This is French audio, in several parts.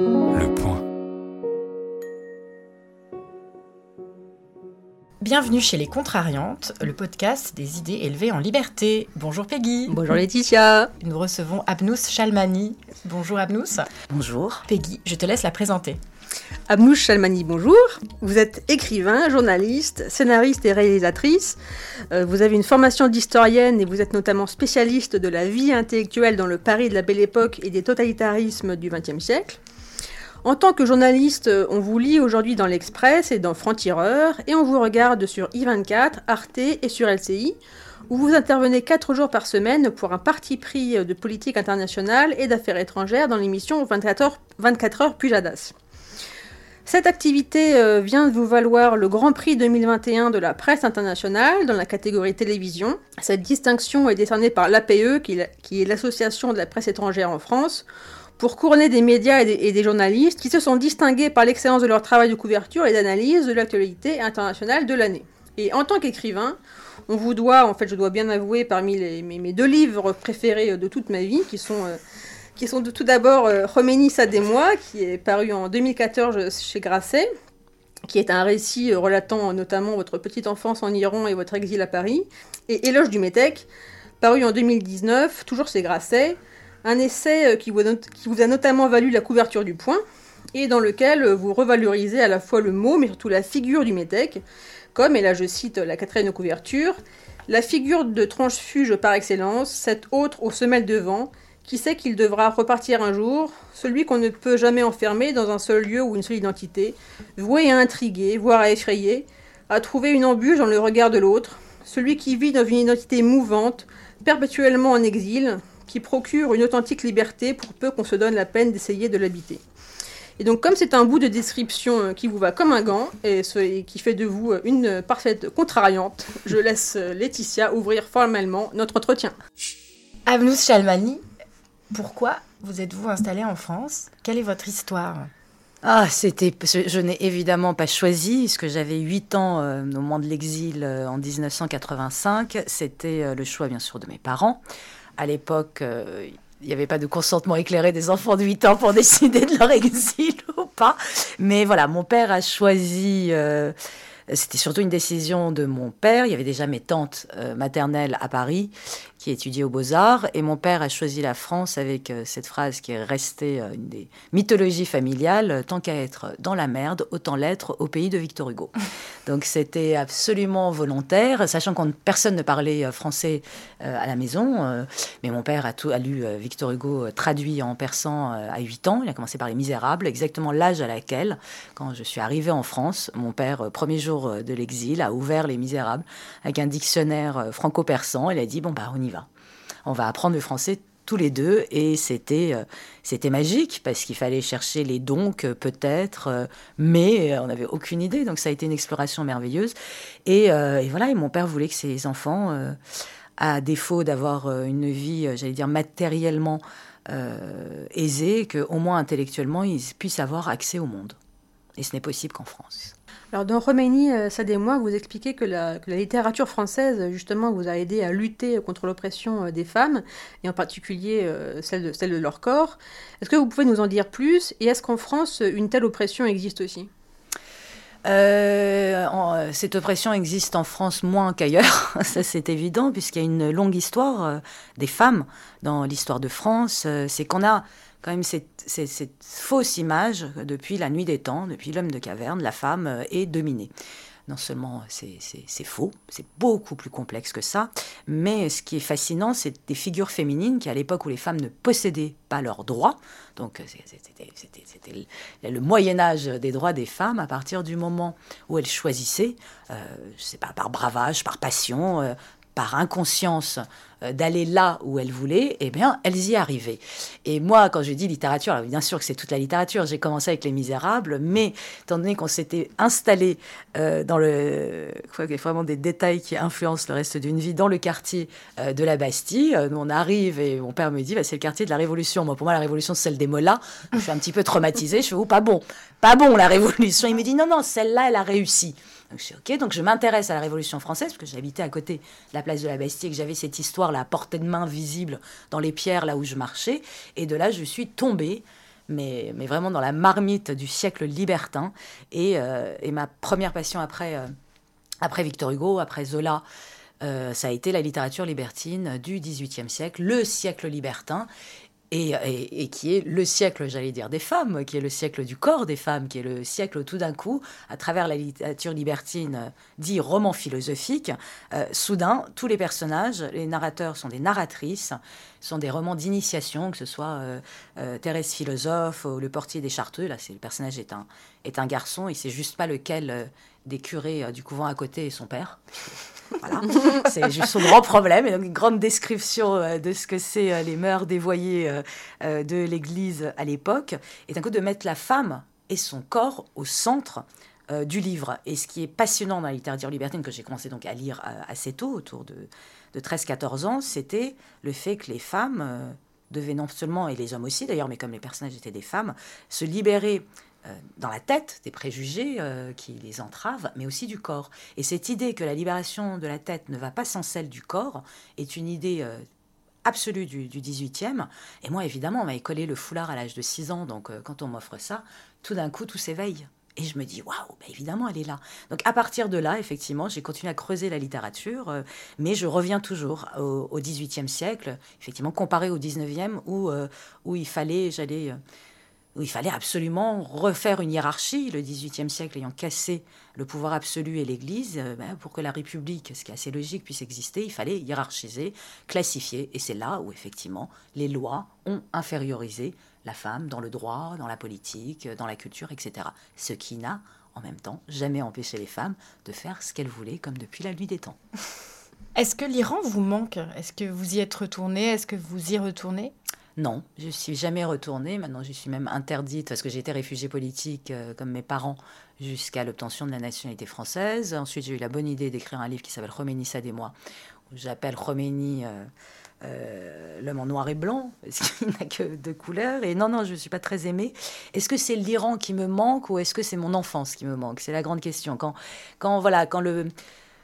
Le point. Bienvenue chez Les Contrariantes, le podcast des idées élevées en liberté. Bonjour Peggy. Bonjour Laetitia. Nous recevons Abnous Chalmani. Bonjour Abnous. Bonjour. Peggy, je te laisse la présenter. Abnous Chalmani, bonjour. Vous êtes écrivain, journaliste, scénariste et réalisatrice. Euh, vous avez une formation d'historienne et vous êtes notamment spécialiste de la vie intellectuelle dans le Paris de la Belle Époque et des totalitarismes du XXe siècle. En tant que journaliste, on vous lit aujourd'hui dans l'Express et dans Franc-Tireur, et on vous regarde sur I24, Arte et sur LCI, où vous intervenez 4 jours par semaine pour un parti pris de politique internationale et d'affaires étrangères dans l'émission 24 heures, 24 heures Pujadas. Cette activité euh, vient de vous valoir le Grand Prix 2021 de la presse internationale dans la catégorie télévision. Cette distinction est décernée par l'APE, qui est l'Association de la presse étrangère en France, pour couronner des médias et des, journalistes qui se sont distingués par l'excellence de leur travail de couverture et d'analyse de l'actualité internationale de l'année. Et en tant qu'écrivain, on vous doit, en fait, je dois bien avouer, parmi mes, deux livres préférés de toute ma vie, qui sont, euh, qui sont tout d'abord euh, Khomeini, moi qui est paru en 2014 chez Grasset, qui est un récit euh, relatant notamment votre petite enfance en Iran et votre exil à Paris, et Éloge du Métèque, paru en 2019, toujours chez Grasset, un essai euh, qui vous, a notamment valu la couverture du point, et dans lequel euh, vous revalorisez à la fois le mot, mais surtout la figure du métèque, comme, et là je cite la quatrième couverture, la figure de transfuge par excellence, cet autre aux semelles de vent, qui sait qu'il devra repartir un jour, celui qu'on ne peut jamais enfermer dans un seul lieu ou une seule identité, voué à intriguer, voire à effrayer, à trouver une embûche dans le regard de l'autre, celui qui vit dans une identité mouvante, perpétuellement en exil, qui procure une authentique liberté pour peu qu'on se donne la peine d'essayer de l'habiter. Et donc comme c'est un bout de description euh, qui vous va comme un gant et, qui fait de vous euh, une parfaite contrariante, je laisse euh, Laetitia ouvrir formellement notre entretien. Avnous Chalmani, pourquoi vous êtes-vous installée en France? Quelle est votre histoire? Ah, c'était, je n'ai évidemment pas choisi, puisque j'avais 8 ans au moment de l'exil en 1985. C'était le choix, bien sûr, de mes parents à l'époque, euh, il n'y avait pas de consentement éclairé des enfants de 8 ans pour décider de leur exil ou pas. Mais voilà, mon père a choisi... Euh, c'était surtout une décision de mon père. Il y avait déjà mes tantes euh, maternelles à Paris qui étudiait aux Beaux-Arts. Et mon père a choisi la France avec euh, cette phrase qui est restée euh, une des mythologies familiales tant qu'à être dans la merde, autant l'être au pays de Victor Hugo. Donc c'était absolument volontaire, sachant que personne ne parlait euh, français à la maison. mais mon père a, tout, a lu Victor Hugo traduit en persan à 8 ans. Il a commencé par Les Misérables, exactement l'âge à laquelle, quand je suis arrivée en France, mon père, premier jour de l'exil, a ouvert Les Misérables avec un dictionnaire franco-persan. Il a dit, bon, bah, on y. On va apprendre le français tous les deux et c'était euh, c'était magique parce qu'il fallait chercher les donc euh, peut-être euh, mais on n'avait aucune idée. Donc ça a été une exploration merveilleuse. Et, et voilà et mon père voulait que ses enfants à défaut d'avoir une vie j'allais dire matériellement aisée que au moins intellectuellement ils puissent avoir accès au monde. Et ce n'est possible qu'en France. Alors dans Roménie, euh, ça des mois, vous expliquez que la, littérature française, justement, vous a aidé à lutter contre l'oppression euh, des femmes, et en particulier euh, celle, de, celle de leur corps. Est-ce que vous pouvez nous en dire plus? Et est-ce qu'en France, une telle oppression existe aussi? Cette oppression existe en France moins qu'ailleurs, ça c'est évident, puisqu'il y a une longue histoire des femmes dans l'histoire de France. c'est qu'on a quand même cette, fausse image depuis la nuit des temps, depuis l'homme de caverne, la femme euh, est dominée. Non seulement c'est faux, c'est beaucoup plus complexe que ça, mais ce qui est fascinant, c'est des figures féminines qui, à l'époque où les femmes ne possédaient pas leurs droits, donc c'était le Moyen Âge des droits des femmes, à partir du moment où elles choisissaient, euh, je sais pas, par bravage, par passion, euh, par inconscience euh, d'aller là où elles voulaient, eh bien, elles y arrivaient. Et moi, quand je dis littérature, bien sûr que c'est toute la littérature, j'ai commencé avec Les Misérables, mais étant donné qu'on s'était installé euh, dans le... Il y vraiment des détails qui influencent le reste d'une vie dans le quartier euh, de la Bastille. on arrive et mon père me dit, bah, c'est le quartier de la Révolution. Moi, pour moi, la Révolution, c'est celle des mollahs. Je suis un petit peu traumatisée. Je fais, oh, pas bon, pas bon la Révolution. Il me dit, non, non, celle-là, elle a réussi. Donc je suis donc je m'intéresse à la Révolution française, parce que j'habitais à côté de la place de la Bastille et que j'avais cette histoire, la portée de main visible dans les pierres là où je marchais. Et de là, je suis tombée, mais, vraiment dans la marmite du siècle libertin. Et, et ma première passion après, après Victor Hugo, après Zola, ça a été la littérature libertine du XVIIIe siècle, le siècle libertin et, qui est le siècle, j'allais dire, des femmes, qui est le siècle du corps des femmes, qui est le siècle tout d'un coup, à travers la littérature libertine, euh, dit roman philosophique, euh, soudain, tous les personnages, les narrateurs sont des narratrices, sont des romans d'initiation, que ce soit euh, Thérèse philosophe ou Le portier des Chartreux, là, c'est le personnage est un, est un garçon, il sait juste pas lequel des curés du couvent à côté est son père. Voilà. c'est juste son grand problème. Et donc, une grande description euh, de ce que c'est euh, les mœurs dévoyées euh, de l'Église à l'époque. Et d'un coup, de mettre la femme et son corps au centre du livre. Et ce qui est passionnant dans la littérature libertine, que j'ai commencé donc à lire assez tôt, autour de, de 13-14 ans, c'était le fait que les femmes devaient non seulement, et les hommes aussi d'ailleurs, mais comme les personnages étaient des femmes, se libérer dans la tête des préjugés euh, qui les entravent, mais aussi du corps. Et cette idée que la libération de la tête ne va pas sans celle du corps est une idée euh, absolue du, du, 18e. Et moi, évidemment, on m'avait collé le foulard à l'âge de 6 ans, donc quand on m'offre ça, tout d'un coup, tout s'éveille. Et je me dis, waouh, bah, évidemment, elle est là. Donc à partir de là, effectivement, j'ai continué à creuser la littérature, mais je reviens toujours au, 18e siècle, effectivement, comparé au 19e, où, où il fallait, j'allais où il fallait absolument refaire une hiérarchie, le XVIIIe siècle ayant cassé le pouvoir absolu et l'Église, euh, ben, pour que la République, ce qui est assez logique, puisse exister, il fallait hiérarchiser, classifier, et c'est là où effectivement les lois ont infériorisé la femme dans le droit, dans la politique, dans la culture, etc. Ce qui n'a, en même temps, jamais empêché les femmes de faire ce qu'elles voulaient, comme depuis la nuit des temps. Est-ce que l'Iran vous manque? Est-ce que vous y êtes retourné? Est-ce que vous y retournez? Non, je suis jamais retournée. Maintenant, je suis même interdite parce que j'ai été réfugiée politique euh, comme mes parents jusqu'à l'obtention de la nationalité française. Ensuite, j'ai eu la bonne idée d'écrire un livre qui s'appelle Khomeini, ça des moi, j'appelle Khomeini euh, euh, l'homme en noir et blanc, parce qu'il n'a que deux couleurs. Et non, non, je ne suis pas très aimée. Est-ce que c'est l'Iran qui me manque ou est-ce que c'est mon enfance qui me manque? C'est la grande question. Quand, quand, voilà, quand le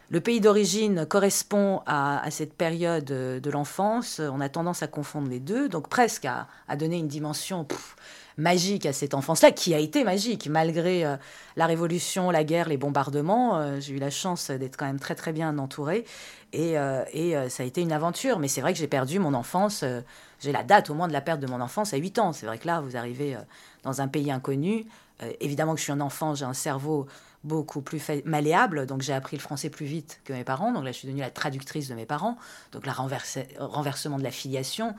le pays d'origine correspond à, cette période de l'enfance. On a tendance à confondre les deux, donc presque à, donner une dimension magique à cette enfance-là, qui a été magique malgré euh, la révolution, la guerre, les bombardements. Euh, j'ai eu la chance d'être quand même très très bien entourée et, euh, ça a été une aventure. Mais c'est vrai que j'ai perdu mon enfance. j'ai la date au moins de la perte de mon enfance à 8 ans. C'est vrai que là, vous arrivez dans un pays inconnu. évidemment que je suis un enfant, j'ai un cerveau beaucoup plus malléable. Donc j'ai appris le français plus vite que mes parents. Donc là, je suis devenue la traductrice de mes parents. Donc le renversement de la filiation.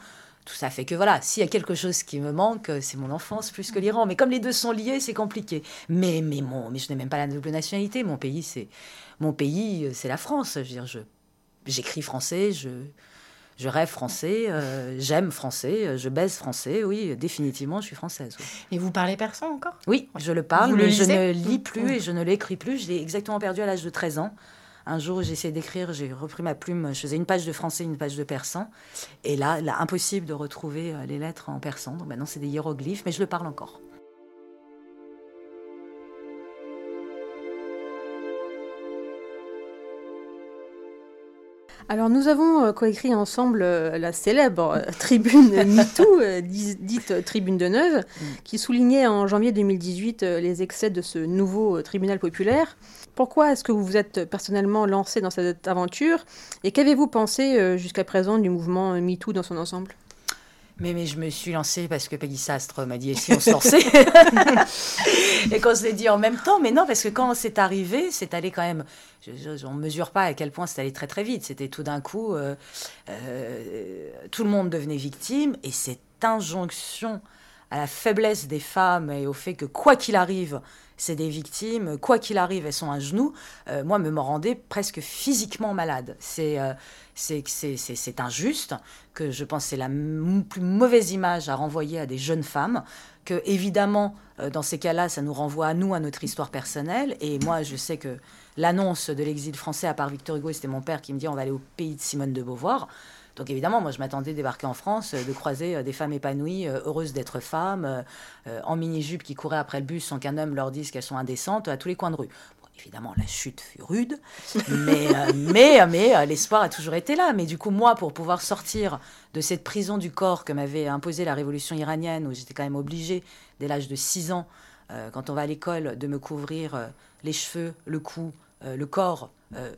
Tout ça fait que voilà, s'il y a quelque chose qui me manque, c'est mon enfance plus que l'Iran. Mais comme les deux sont liés, c'est compliqué. Mais, mais, mon, mais je n'ai même pas la double nationalité. Mon pays, c'est mon pays, c'est la France. Je veux dire, je, j'écris français, je, je rêve français, euh, j'aime français, euh, je baise français, oui, définitivement, je suis française. Et vous parlez persan encore? Oui, je le parle, mais je ne lis plus et je ne l'écris plus. Je l'ai exactement perdu à l'âge de 13 ans. Un jour, j'ai essayé d'écrire, j'ai repris ma plume, je faisais une page de français, une page de persan. Et là, là impossible de retrouver euh, les lettres en persan. Donc maintenant, c'est des hiéroglyphes, mais je le parle encore. Alors nous avons euh, coécrit ensemble euh, la célèbre euh, tribune MeToo, dite tribune de Neuve, mm. qui soulignait en janvier 2018 les excès de ce nouveau tribunal populaire. Pourquoi est-ce que vous vous êtes personnellement lancé dans cette aventure? Et qu'avez-vous pensé jusqu'à présent du mouvement MeToo dans son ensemble? Mais, mais je me suis lancée parce que Peggy Sastre m'a dit et si on se lançait Et qu'on s'est dit en même temps, mais non, parce que quand c'est arrivé, c'est allé quand même. on ne mesure pas à quel point c'est allé très très vite. C'était tout d'un coup, euh, euh, tout le monde devenait victime et cette injonction à la faiblesse des femmes et au fait que quoi qu'il arrive, c'est des victimes, quoi qu'il arrive, elles sont à genoux, euh, moi, me rendait presque physiquement malade. C'est euh, c'est injuste, que je pense c'est la plus mauvaise image à renvoyer à des jeunes femmes, que évidemment, euh, dans ces cas-là, ça nous renvoie à nous, à notre histoire personnelle. Et moi, je sais que l'annonce de l'exil français, à part Victor Hugo, c'était mon père qui me dit on va aller au pays de Simone de Beauvoir. Donc évidemment, moi je m'attendais débarquer en France, euh, de croiser euh, des femmes épanouies, euh, heureuses d'être femmes, en mini-jupe qui couraient après le bus sans qu'un homme leur dise qu'elles sont indécentes à tous les coins de rue. Évidemment, la chute fut rude, mais, mais, mais l'espoir a toujours été là. Mais du coup, moi, pour pouvoir sortir de cette prison du corps que m'avait imposée la révolution iranienne, où j'étais quand même obligée, dès l'âge de 6 ans, quand on va à l'école, de me couvrir les cheveux, le cou, le corps,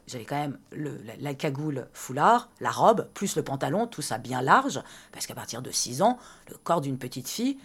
j'avais quand même le, la, cagoule foulard, la robe, plus le pantalon, tout ça bien large, parce qu'à partir de 6 ans, le corps d'une petite fille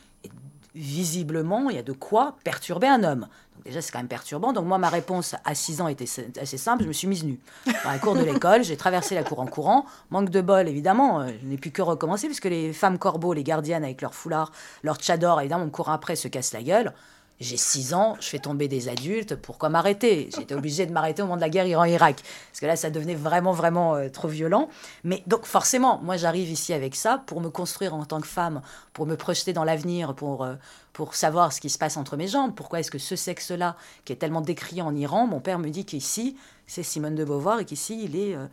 visiblement, il y a de quoi perturber un homme. Donc déjà, c'est quand même perturbant. Donc moi, ma réponse à 6 ans était assez simple. Je me suis mise nue. Dans la cour de l'école, j'ai traversé la cour en courant. Manque de bol, évidemment. Euh, je n'ai pu que recommencer, puisque les femmes corbeaux, les gardiennes avec leur foulard, leur tchador, évidemment, on court après, se cassent la gueule. J'ai 6 ans, je fais tomber des adultes, pourquoi m'arrêter? J'étais obligée de m'arrêter au moment de la guerre Iran-Irak, parce que là, ça devenait vraiment, vraiment euh, trop violent. Mais donc, forcément, moi, j'arrive ici avec ça pour me construire en tant que femme, pour me projeter dans l'avenir, pour, euh, pour savoir ce qui se passe entre mes jambes. Pourquoi est-ce que ce sexe-là, qui est tellement décrié en Iran, mon père me dit qu'ici, c'est Simone de Beauvoir et qu'ici, il est... Euh,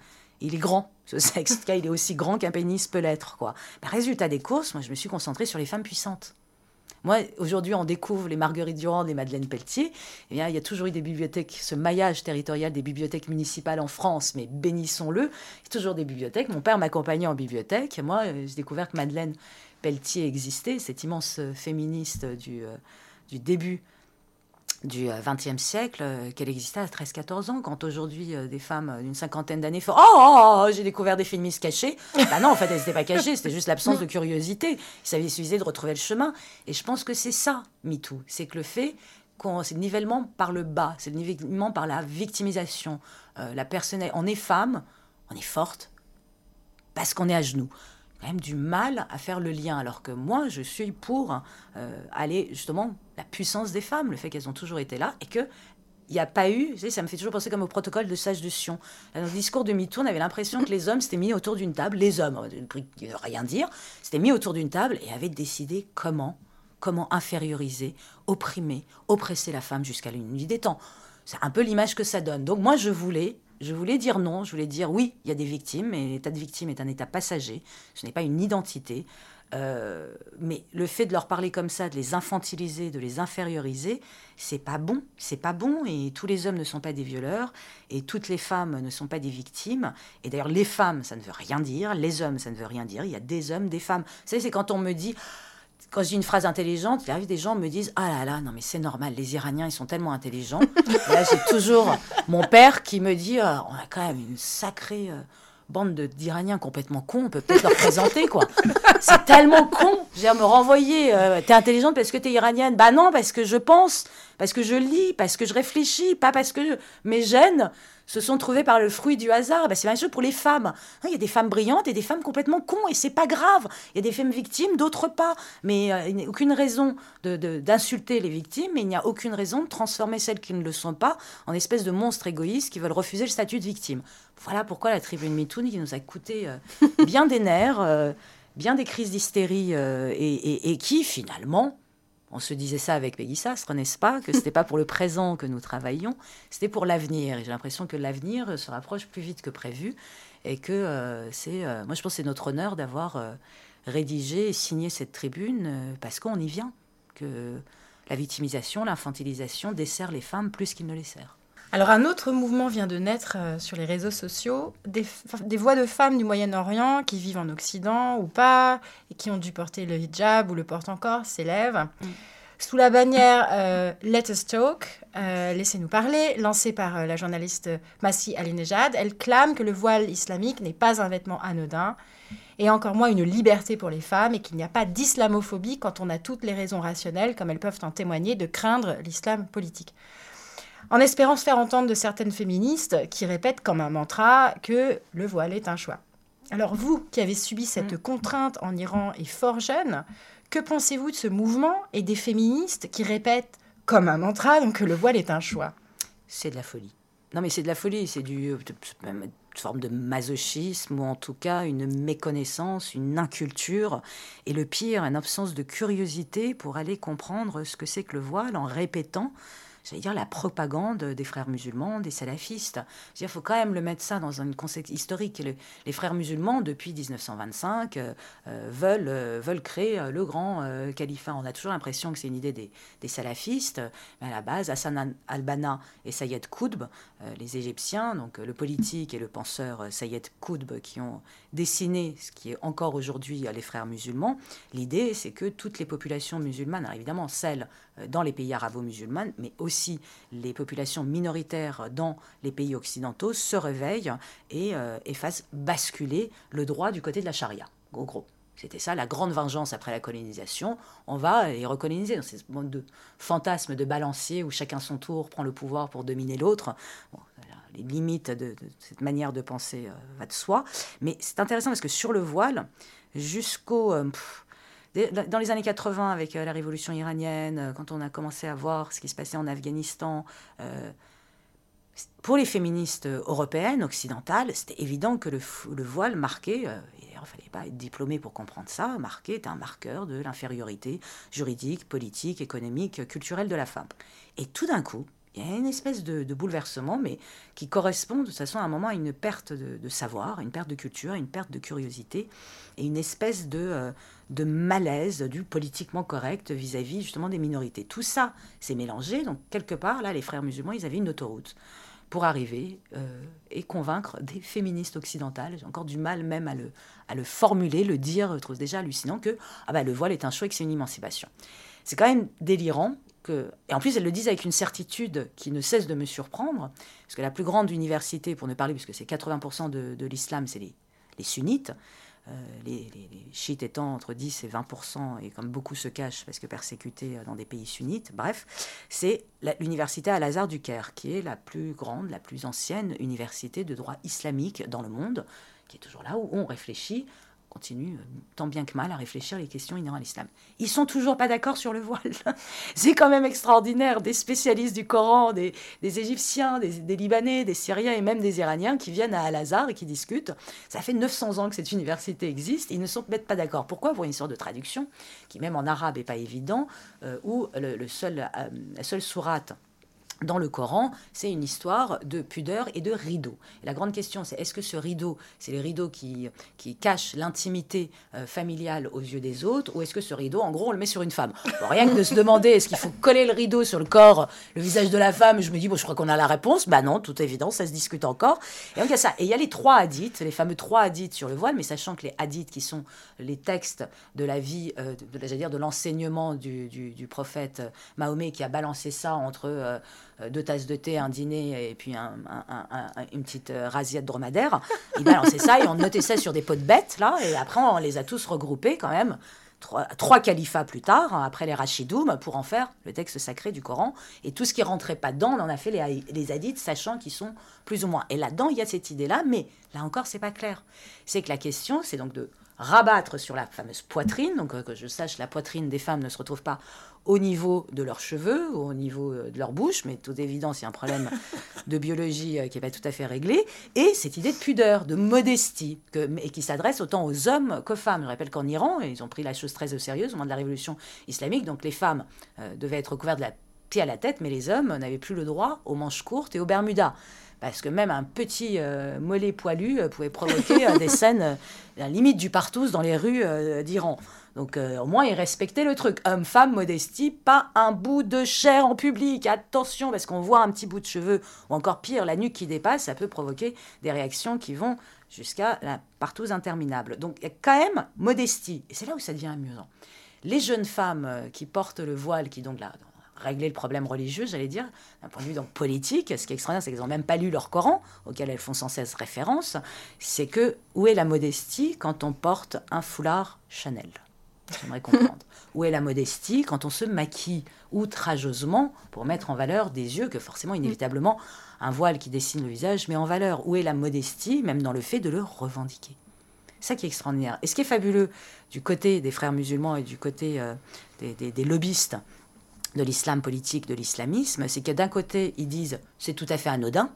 il est grand, ce sexe. En tout cas, il est aussi grand qu'un pénis peut l'être. Quoi. résultat des courses, moi, je me suis concentrée sur les femmes puissantes. Moi, aujourd'hui, on découvre les Marguerite Durand, les Madeleine Pelletier. Eh bien, il y a toujours eu des bibliothèques, ce maillage territorial des bibliothèques municipales en France, mais bénissons-le, il y a toujours des bibliothèques. Mon père m'accompagnait en bibliothèque. Moi, euh, j'ai découvert que Madeleine Pelletier existait, cette immense euh, féministe du, euh, du début du XXe euh, siècle euh, qu'elle existait à 13-14 ans, quand aujourd'hui euh, des femmes d'une cinquantaine d'années font oh, oh, oh, j'ai découvert des féministes cachés. bah non, en fait, elles n'étaient pas cachées, c'était juste l'absence de curiosité. Il suffisait de retrouver le chemin. Et je pense que c'est ça, MeToo. C'est que le fait c'est le nivellement par le bas, c'est le nivellement par la victimisation. la personne, on est femme, on est forte, parce qu'on est à genoux quand même du mal à faire le lien, alors que moi, je suis pour euh, aller justement la puissance des femmes, le fait qu'elles ont toujours été là et que il n'y a pas eu, ça me fait toujours penser comme au protocole de sage de Sion. Dans le discours de MeToo, on avait l'impression que les hommes s'étaient mis autour d'une table, les hommes, rien dire, s'étaient mis autour d'une table et avaient décidé comment, comment inférioriser, opprimer, oppresser la femme jusqu'à l'unité des temps. C'est un peu l'image que ça donne. Donc moi, je voulais je voulais dire non, je voulais dire oui, il y a des victimes, mais l'état de victime est un état passager, ce n'est pas une identité. Euh, mais le fait de leur parler comme ça, de les infantiliser, de les inférioriser, c'est pas bon, c'est pas bon. Et tous les hommes ne sont pas des violeurs, et toutes les femmes ne sont pas des victimes. Et d'ailleurs, les femmes, ça ne veut rien dire, les hommes, ça ne veut rien dire. Il y a des hommes, des femmes. Vous savez, c'est quand on me dit, quand je dis une phrase intelligente, il arrive des gens me disent Ah là là, non mais c'est normal, les Iraniens ils sont tellement intelligents. là j'ai toujours mon père qui me dit ah, On a quand même une sacrée euh, bande d'Iraniens complètement cons, on peut peut-être leur présenter quoi. C'est tellement con. J'ai me renvoyer euh, T'es intelligente parce que t'es iranienne Bah non, parce que je pense, parce que je lis, parce que je réfléchis, pas parce que mes gènes se sont trouvés par le fruit du hasard. Ben, c'est la même chose pour les femmes. Hein, il y a des femmes brillantes et des femmes complètement cons, et c'est pas grave. Il y a des femmes victimes, d'autres pas. Mais euh, il n'y a aucune raison d'insulter de, les victimes, mais il n'y a aucune raison de transformer celles qui ne le sont pas en espèces de monstres égoïstes qui veulent refuser le statut de victime. Voilà pourquoi la tribune MeToo, qui nous a coûté euh, bien des nerfs, euh, bien des crises d'hystérie, et qui finalement on se disait ça avec Peggy Sastre, n'est-ce pas Que c'était pas pour le présent que nous travaillions, c'était pour l'avenir. Et j'ai l'impression que l'avenir se rapproche plus vite que prévu et que euh, c'est, euh, moi je pense, que c'est notre honneur d'avoir euh, rédigé et signé cette tribune parce qu'on y vient. Que la victimisation, l'infantilisation dessert les femmes plus qu'il ne les sert. Alors un autre mouvement vient de naître sur les réseaux sociaux, des, des, voix de femmes du Moyen-Orient qui vivent en Occident ou pas, et qui ont dû porter le hijab ou le portent encore, s'élèvent. Mm. Sous la bannière euh, Let Us Talk, euh, Laissez-nous parler, lancée par euh, la journaliste Massi Alinejad, elle clame que le voile islamique n'est pas un vêtement anodin et encore moins une liberté pour les femmes et qu'il n'y a pas d'islamophobie quand on a toutes les raisons rationnelles, comme elles peuvent en témoigner, de craindre l'islam politique en espérant se faire entendre de certaines féministes qui répètent comme un mantra que le voile est un choix. Alors vous, qui avez subi cette mm. contrainte en Iran et fort jeune, que pensez-vous de ce mouvement et des féministes qui répètent comme un mantra donc que le voile est un choix? C'est de la folie. Non mais c'est de la folie, c'est du une forme de masochisme ou en tout cas une méconnaissance, une inculture et le pire, une absence de curiosité pour aller comprendre ce que c'est que le voile en répétant j'allais dire, la propagande des frères musulmans, des salafistes. Il faut quand même le mettre ça dans un contexte historique. les frères musulmans, depuis 1925, euh, euh, veulent, euh, veulent créer le grand califat. On a toujours l'impression que c'est une idée des, salafistes, mais à la base, Hassan al-Banna et Sayed Qutb, les Égyptiens, donc le politique et le penseur Sayed Qutb, qui ont dessiné ce qui est encore aujourd'hui les frères musulmans, l'idée, c'est que toutes les populations musulmanes, évidemment celles dans les pays arabo-musulmans, mais aussi les populations minoritaires dans les pays occidentaux se réveillent et, euh, fassent basculer le droit du côté de la charia, au gros. C'était ça la grande vengeance après la colonisation. On va les recoloniser dans ces monde de fantasme de balancier où chacun son tour prend le pouvoir pour dominer l'autre. les limites de, cette manière de penser euh, va de soi. Mais c'est intéressant parce que sur le voile, jusqu'au... Euh, dans les années 80, avec euh, la révolution iranienne, euh, quand on a commencé à voir ce qui se passait en Afghanistan, euh, pour les féministes européennes, occidentales, c'était évident que le, voile marquait, il ne fallait pas être diplômé pour comprendre ça, marquait un marqueur de l'infériorité juridique, politique, économique, culturelle de la femme. Et tout d'un coup, il y a une espèce de, bouleversement, mais qui correspond de toute façon à un moment à une perte de, savoir, une perte de culture, une perte de curiosité, et une espèce de, euh, de malaise du politiquement correct vis-à-vis justement des minorités. Tout ça s'est mélangé, donc quelque part, là, les frères musulmans, ils avaient une autoroute pour arriver euh, et convaincre des féministes occidentales. J'ai encore du mal même à le, à le formuler, le dire, je trouve déjà hallucinant que ah bah, le voile est un choix et que c'est une émancipation. C'est quand même délirant et en plus, elles le disent avec une certitude qui ne cesse de me surprendre, parce que la plus grande université, pour ne parler, puisque c'est 80% de, l'islam, c'est les, sunnites, euh, les, chiites étant entre 10 et 20%, et comme beaucoup se cachent parce que persécutés dans des pays sunnites, bref, c'est l'université Al-Azhar du Caire, qui est la plus grande, la plus ancienne université de droit islamique dans le monde, qui est toujours là où on réfléchit continue euh, tant bien que mal à réfléchir les questions inhérentes à l'islam. Ils sont toujours pas d'accord sur le voile. C'est quand même extraordinaire. Des spécialistes du Coran, des, Égyptiens, des, Libanais, des Syriens et même des Iraniens qui viennent à Al-Azhar et qui discutent. Ça fait 900 ans que cette université existe. Ils ne sont peut-être pas d'accord. Pourquoi Pour une sorte de traduction qui, même en arabe, n'est pas évident, euh, où le, seul, euh, la seule sourate dans le Coran, c'est une histoire de pudeur et de rideau. la grande question, c'est est-ce que ce rideau, c'est les rideaux qui, qui cachent l'intimité euh, familiale aux yeux des autres, ou est-ce que ce rideau, en gros, on le met sur une femme? Rien que de se demander, est-ce qu'il faut coller le rideau sur le corps, le visage de la femme Je me dis, bon, je crois qu'on a la réponse. Bah non, tout évident, ça se discute encore. Et donc il y a ça. Et il y a les trois hadiths, les fameux trois hadiths sur le voile, mais sachant que les hadiths, qui sont les textes de la vie, euh, de, dire de l'enseignement du, du, prophète euh, Mahomet, qui a balancé ça entre euh, deux tasses de thé, un dîner et puis une petite euh, rasiette dromadaire. Il balançait ça et on notait ça sur des pots de bêtes, là. Et après, on les a tous regroupés quand même. Trois, califats plus tard, après les Rachidoum, pour en faire le texte sacré du Coran. Et tout ce qui rentrait pas dedans, on en a fait les, les hadiths, sachant qu'ils sont plus ou moins. Et là-dedans, il y a cette idée-là, mais là encore, c'est pas clair. C'est que la question, c'est donc de rabattre sur la fameuse poitrine, donc euh, que je sache, la poitrine des femmes ne se retrouve pas au niveau de leurs cheveux ou au niveau euh, de leur bouche, mais toute évidence, il y a un problème de biologie euh, qui n'est pas tout à fait réglé, et cette idée de pudeur, de modestie, que, et qui s'adresse autant aux hommes qu'aux femmes. Je rappelle qu'en Iran, ils ont pris la chose très au sérieux au moment de la révolution islamique, donc les femmes devaient être couvertes de la pied à la tête, mais les hommes n'avaient plus le droit aux manches courtes et aux bermudas parce que même un petit euh, mollet poilu euh, pouvait provoquer euh, des scènes à la limite du partouze dans les rues d'Iran. Donc au moins ils respectaient le truc. Homme, femme, modestie, pas un bout de chair en public. Attention, parce qu'on voit un petit bout de cheveux, ou encore pire, la nuque qui dépasse, ça peut provoquer des réactions qui vont jusqu'à la partouze interminable. Donc il y a quand même modestie. Et c'est là où ça devient amusant. Les jeunes femmes qui portent le voile, qui donc là, régler le problème religieux, j'allais dire, d'un point de vue donc politique. Ce qui est extraordinaire, c'est qu'ils n'ont même pas lu leur Coran, auquel elles font sans cesse référence. C'est que où est la modestie quand on porte un foulard Chanel? J'aimerais comprendre. où est la modestie quand on se maquille outrageusement pour mettre en valeur des yeux que forcément, inévitablement, un voile qui dessine le visage met en valeur? Où est la modestie, même dans le fait de le revendiquer? Ça qui est extraordinaire. Et ce qui est fabuleux du côté des frères musulmans et du côté euh, des, lobbyistes de l'islam politique, de l'islamisme, c'est que d'un côté, ils disent c'est tout à fait anodin,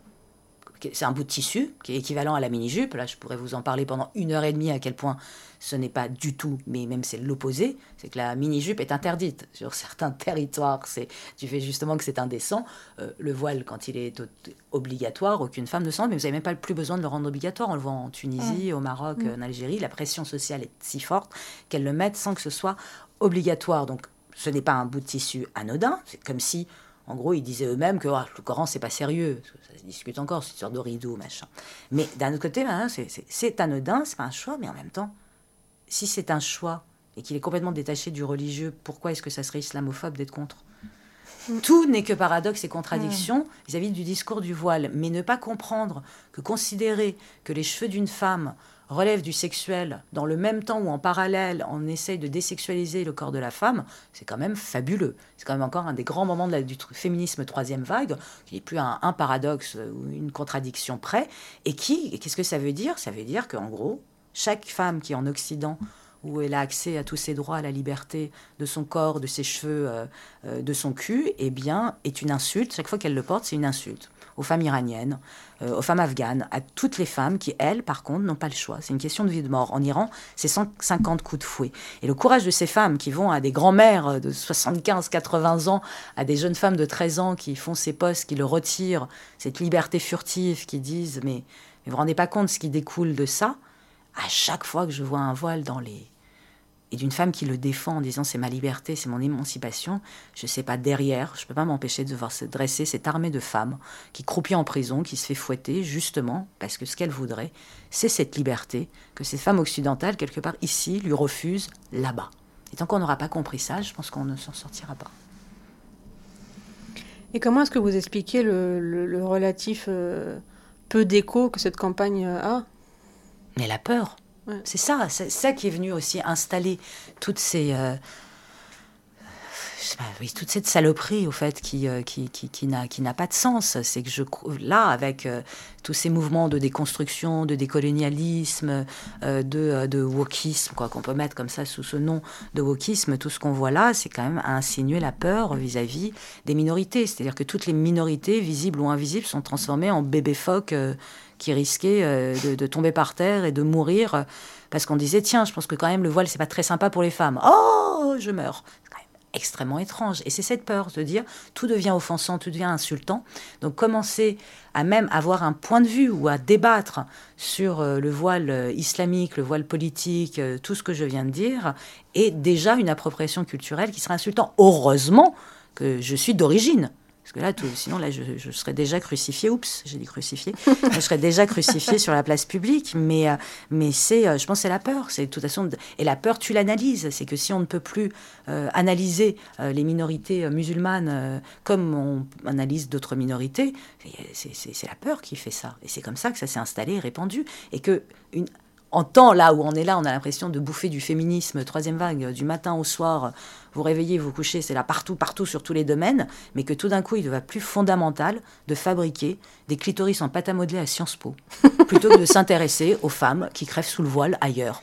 c'est un bout de tissu qui est équivalent à la mini-jupe. Là, je pourrais vous en parler pendant une heure et demie à quel point ce n'est pas du tout, mais même c'est l'opposé. C'est que la mini-jupe est interdite sur certains territoires. C'est, tu fais justement que c'est indécent. Euh, le voile, quand il est obligatoire, aucune femme ne s'en mais vous n'avez même pas plus besoin de le rendre obligatoire. On le voit en Tunisie, mmh. au Maroc, mmh. en Algérie. La pression sociale est si forte qu'elle le mette sans que ce soit obligatoire. Donc, ce n'est pas un bout de tissu anodin. C'est comme si en gros, ils disaient eux-mêmes que ah, le Coran, c'est pas sérieux. Ça se discute encore, c'est une sorte de rideau, machin. Mais d'un autre côté, ben, c'est anodin, c'est pas un choix, mais en même temps, si c'est un choix et qu'il est complètement détaché du religieux, pourquoi est-ce que ça serait islamophobe d'être contre? Mm. tout n'est que paradoxe et contradiction mm. vis-à-vis -vis du discours du voile. Mais ne pas comprendre que considérer que les cheveux d'une femme relève du sexuel, dans le même temps où en parallèle on essaye de désexualiser le corps de la femme, c'est quand même fabuleux. C'est quand même encore un des grands moments de du féminisme troisième vague, qui n'est plus un, un, paradoxe ou une contradiction près, et qui, qu'est-ce que ça veut dire? Ça veut dire qu'en gros, chaque femme qui en Occident, où elle a accès à tous ses droits, à la liberté de son corps, de ses cheveux, euh, euh, de son cul, eh bien, est une insulte. Chaque fois qu'elle le porte, c'est une insulte aux femmes iraniennes, euh, aux femmes afghanes, à toutes les femmes qui, elles, par contre, n'ont pas le choix. C'est une question de vie de mort. En Iran, c'est 150 coups de fouet. Et le courage de ces femmes qui vont à des grands-mères de 75, 80 ans, à des jeunes femmes de 13 ans qui font ces postes, qui le retirent, cette liberté furtive, qui disent mais, mais vous vous rendez pas compte ce qui découle de ça? À chaque fois que je vois un voile dans les et d'une femme qui le défend en disant c'est ma liberté, c'est mon émancipation, je ne sais pas, derrière, je ne peux pas m'empêcher de voir se dresser cette armée de femmes qui croupit en prison, qui se fait fouetter, justement parce que ce qu'elle voudrait, c'est cette liberté que ces femmes occidentales, quelque part ici, lui refusent là-bas. Et tant qu'on n'aura pas compris ça, je pense qu'on ne s'en sortira pas. Et comment est-ce que vous expliquez le, relatif euh, peu d'écho que cette campagne a? Mais la peur. C'est ça, c'est ça qui est venu aussi installer toutes ces, euh, oui, toute cette saloperie au fait qui euh, qui, qui, qui n'a pas de sens. C'est que je là avec euh, tous ces mouvements de déconstruction, de décolonialisme, de, de wokisme quoi qu'on peut mettre comme ça sous ce nom de wokisme, tout ce qu'on voit là, c'est quand même à insinuer la peur vis-à-vis des minorités. C'est-à-dire que toutes les minorités, visibles ou invisibles, sont transformées en bébés phoques qui risquait euh, de, tomber par terre et de mourir euh, parce qu'on disait tiens, je pense que quand même le voile c'est pas très sympa pour les femmes. Oh, je meurs. Extrêmement étrange. Et c'est cette peur de dire tout devient offensant, tout devient insultant. Donc commencer à même avoir un point de vue ou à débattre sur euh, le voile islamique, le voile politique, tout ce que je viens de dire, est déjà une appropriation culturelle qui serait insultant. Heureusement que je suis d'origine parce que là, sinon, là, je, serais déjà crucifié. Oups, j'ai dit crucifié. je serais déjà crucifié sur la place publique. Mais, euh, mais c'est, euh, je pense, c'est la peur. C'est toute façon, et la peur, tu l'analyses. C'est que si on ne peut plus euh, analyser les minorités musulmanes comme on analyse d'autres minorités, c'est la peur qui fait ça. Et c'est comme ça que ça s'est installé répandu. Et que une, en temps là où on est là, on a l'impression de bouffer du féminisme, troisième vague, du matin au soir, vous réveillez, vous couchez, c'est là partout, partout sur tous les domaines, mais que tout d'un coup, il devient plus fondamental de fabriquer des clitoris en pâte à modeler à Sciences Po, plutôt que de s'intéresser aux femmes qui crèvent sous le voile ailleurs.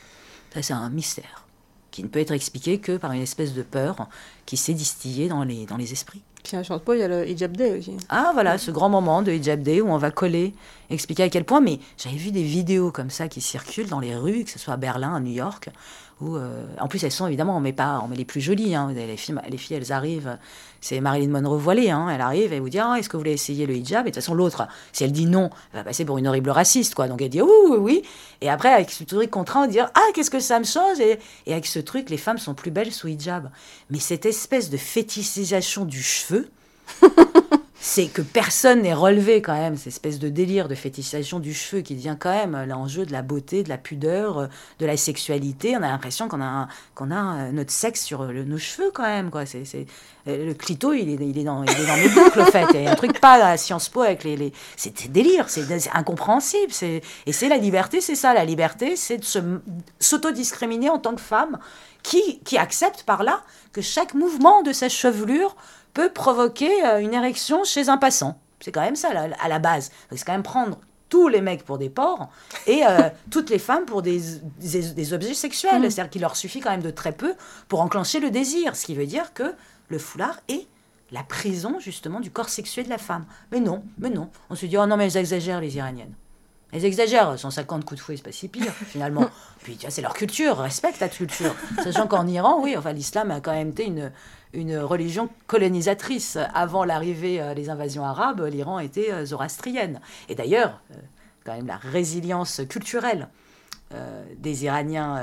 Ça, c'est un mystère qui ne peut être expliqué que par une espèce de peur qui s'est distillée dans les, dans les esprits. Puis à Sciences Po, il y a le Hijab Day aussi. Ah voilà, ce grand moment de Hijab Day où on va coller, expliquer à quel point, mais j'avais vu des vidéos comme ça qui circulent dans les rues, que ce soit à Berlin, à New York, euh, en plus, elles sont évidemment, on met pas, les plus jolies. Hein. Les, filles, les filles, elles arrivent. C'est Marilyn Monroe voilée. Hein. Elle arrive, elle vous dit ah, Est-ce que vous voulez essayer le hijab? Et de toute façon, l'autre, si elle dit non, elle va passer pour une horrible raciste. quoi. Donc elle dit Oui, oui, oui. Et après, avec ce truc contraint, on dit Ah, qu'est-ce que ça me change? Et, et, avec ce truc, les femmes sont plus belles sous hijab. Mais cette espèce de fétichisation du cheveu. C'est que personne n'est relevé quand même, cette espèce de délire de fétichisation du cheveu qui devient quand même l'enjeu de la beauté, de la pudeur, euh, de la sexualité. On a l'impression qu'on a, qu'on a euh, notre sexe sur nos cheveux quand même. Quoi. C'est, euh, le clito, il est, il, est dans, il est dans mes boucles, en fait. Il y a un truc pas à Sciences Po avec les... les... C'est délire, c'est incompréhensible. Et c'est la liberté, c'est ça. La liberté, c'est de s'autodiscriminer en tant que femme qui, qui accepte par là que chaque mouvement de sa chevelure peut provoquer euh, une érection chez un passant. C'est quand même ça à la base. C'est quand même prendre tous les mecs pour des porcs et euh, toutes les femmes pour des, des, objets sexuels. Mm. C'est-à-dire qu'il leur suffit quand même de très peu pour enclencher le désir. Ce qui veut dire que le foulard est la prison justement du corps sexué de la femme. Mais non, mais non. On se dit, oh non, mais elles exagèrent, les Iraniennes. Elles exagèrent, 150 coups de fouet, c'est pas si pire, finalement. Puis, tu vois, c'est leur culture, respecte ta culture. Sachant qu'en Iran, oui, enfin, l'islam a quand même été une, une religion colonisatrice. Avant l'arrivée euh, des invasions arabes, l'Iran était euh, zoroastrienne. Et d'ailleurs, euh, quand même la résilience culturelle des Iraniens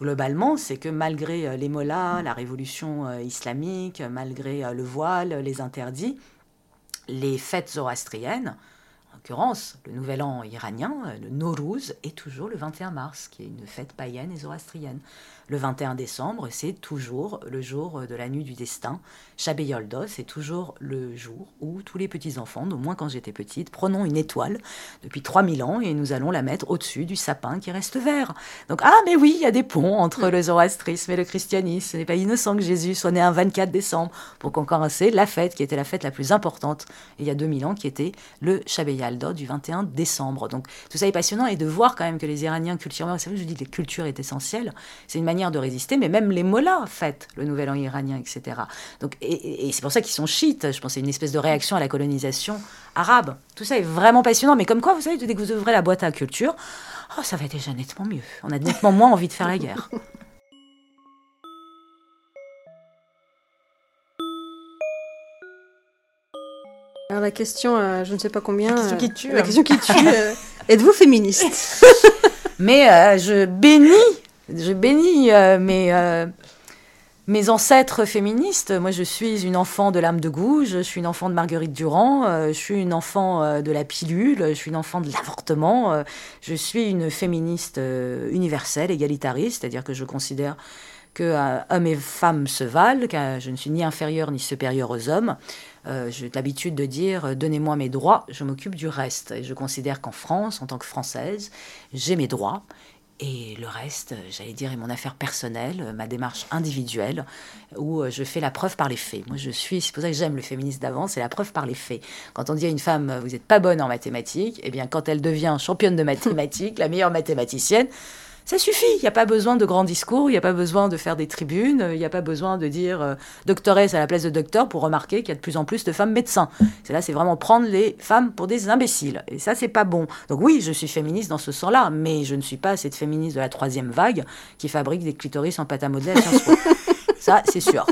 globalement, c'est que malgré les mollahs, la révolution islamique, malgré le voile, les interdits, les fêtes zoroastriennes l'occurrence, le nouvel an iranien, euh, le Nowruz, est toujours le 21 mars, qui est une fête païenne et zoroastrienne. Le 21 décembre, c'est toujours le jour de la nuit du destin. Shabbat c'est toujours le jour où tous les petits-enfants, au moins quand j'étais petite, prenons une étoile depuis 3000 ans et nous allons la mettre au-dessus du sapin qui reste vert. Donc, ah, mais oui, il y a des ponts entre le zoroastrisme et le christianisme. Ce n'est pas innocent que Jésus soit né un 24 décembre pour qu'on commence la fête qui était la fête la plus importante il y a 2000 ans, qui était le Shabbat Du 21 décembre. Donc, tout ça est passionnant et de voir quand même que les Iraniens culturellement, c'est vrai que je dis que la culture est essentielle, c'est une manière de résister, mais même les mollahs fêtent le nouvel an iranien, etc. Donc, et, c'est pour ça qu'ils sont chiites. Je pense c'est une espèce de réaction à la colonisation arabe. Tout ça est vraiment passionnant. Mais comme quoi, vous savez, dès que vous ouvrez la boîte à culture, oh, ça va déjà nettement mieux. On a nettement moins envie de faire la guerre. La question, euh, je ne sais pas combien. La question qui tue. la question qui tue. Euh, êtes-vous féministe? Mais euh, je bénis je bénis euh, mes, euh, mes ancêtres féministes. Moi, je suis une enfant de l'âme de Gouges, je suis une enfant de Marguerite Durand, euh, je suis une enfant de la pilule, je suis une enfant de l'avortement, je suis une féministe universelle, égalitariste, c'est-à-dire que je considère que hommes et femmes se valent, que je ne suis ni inférieure ni supérieure aux hommes. J'ai l'habitude de dire donnez-moi mes droits, je m'occupe du reste. Et je considère qu'en France, en tant que Française, j'ai mes droits et le reste, j'allais dire, est mon affaire personnelle, ma démarche individuelle, où euh, je fais la preuve par les faits. Moi, je suis, c'est pour ça que j'aime le féministe d'avant, c'est la preuve par les faits. Quand on dit à une femme, vous n'êtes pas bonne en mathématiques, eh bien, quand elle devient championne de mathématiques, la meilleure mathématicienne, ça suffit, il n'y a pas besoin de grands discours, il n'y a pas besoin de faire des tribunes, il n'y a pas besoin de dire euh, doctoresse à la place de docteur pour remarquer qu'il y a de plus en plus de femmes médecins. C'est là, c'est vraiment prendre les femmes pour des imbéciles. Et ça, c'est pas bon. Donc oui, je suis féministe dans ce sens-là, mais je ne suis pas cette féministe de la troisième vague qui fabrique des clitoris en pâte à modeler à ça, c'est sûr.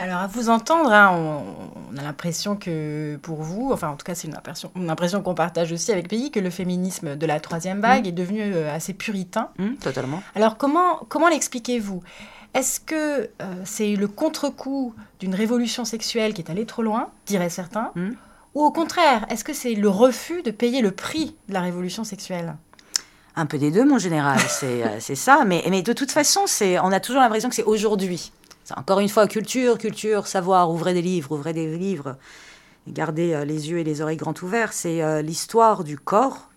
Alors, à vous entendre, hein, on, a l'impression que pour vous, enfin en tout cas c'est une impression, une impression qu'on partage aussi avec Pays, que le féminisme de la troisième vague mm. est devenu euh, assez puritain. Mm, totalement. Alors comment, comment l'expliquez-vous? Est-ce que euh, c'est le contre-coup d'une révolution sexuelle qui est allée trop loin, diraient certains mm. Ou au contraire, est-ce que c'est le refus de payer le prix de la révolution sexuelle? Un peu des deux, mon général, c'est euh, ça. Mais, mais de toute façon, on a toujours l'impression que c'est aujourd'hui encore une fois, culture, culture, savoir, ouvrez des livres, ouvrez des livres, gardez euh, les yeux et les oreilles grands ouverts. C'est euh, l'histoire du corps